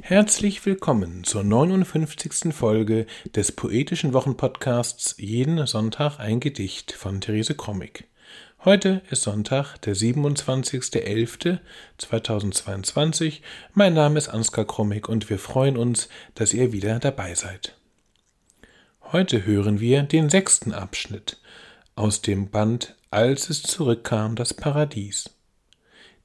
Herzlich willkommen zur 59. Folge des poetischen Wochenpodcasts Jeden Sonntag ein Gedicht von Therese Krommig. Heute ist Sonntag, der 27.11.2022. Mein Name ist Ansgar Krommig und wir freuen uns, dass ihr wieder dabei seid. Heute hören wir den sechsten Abschnitt aus dem Band Als es zurückkam, das Paradies.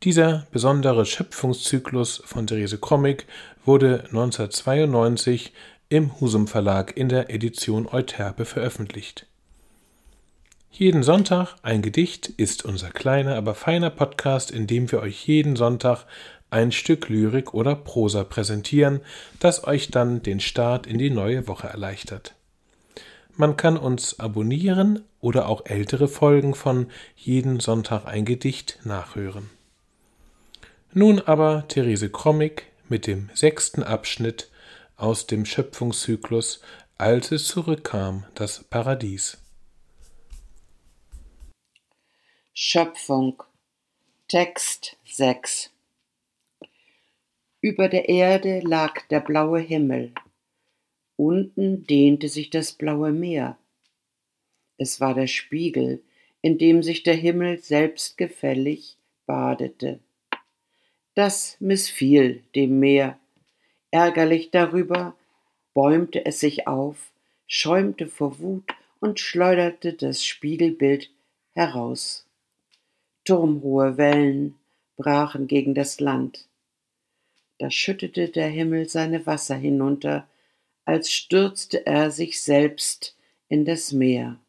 Dieser besondere Schöpfungszyklus von Therese Krommig wurde 1992 im Husum Verlag in der Edition Euterpe veröffentlicht. Jeden Sonntag ein Gedicht ist unser kleiner, aber feiner Podcast, in dem wir euch jeden Sonntag ein Stück Lyrik oder Prosa präsentieren, das euch dann den Start in die neue Woche erleichtert. Man kann uns abonnieren oder auch ältere Folgen von Jeden Sonntag ein Gedicht nachhören. Nun aber Therese Krommig mit dem sechsten Abschnitt aus dem Schöpfungszyklus Als es zurückkam, das Paradies. Schöpfung Text 6 Über der Erde lag der blaue Himmel, unten dehnte sich das blaue Meer. Es war der Spiegel, in dem sich der Himmel selbstgefällig badete. Das missfiel dem Meer. Ärgerlich darüber bäumte es sich auf, schäumte vor Wut und schleuderte das Spiegelbild heraus. Turmhohe Wellen brachen gegen das Land. Da schüttete der Himmel seine Wasser hinunter, als stürzte er sich selbst in das Meer.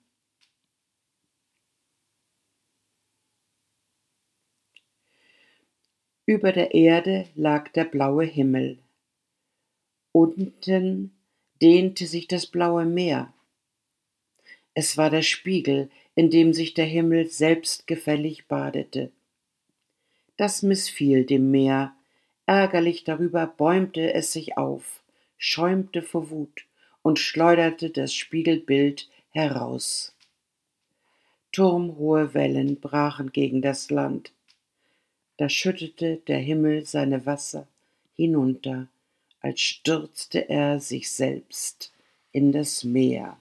Über der Erde lag der blaue Himmel. Unten dehnte sich das blaue Meer. Es war der Spiegel, in dem sich der Himmel selbstgefällig badete. Das missfiel dem Meer, ärgerlich darüber bäumte es sich auf, schäumte vor Wut und schleuderte das Spiegelbild heraus. Turmhohe Wellen brachen gegen das Land, da schüttete der Himmel seine Wasser hinunter, als stürzte er sich selbst in das Meer.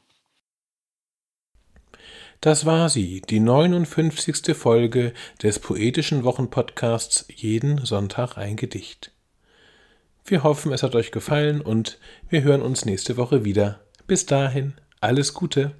Das war sie, die 59. Folge des poetischen Wochenpodcasts Jeden Sonntag ein Gedicht. Wir hoffen, es hat euch gefallen und wir hören uns nächste Woche wieder. Bis dahin, alles Gute.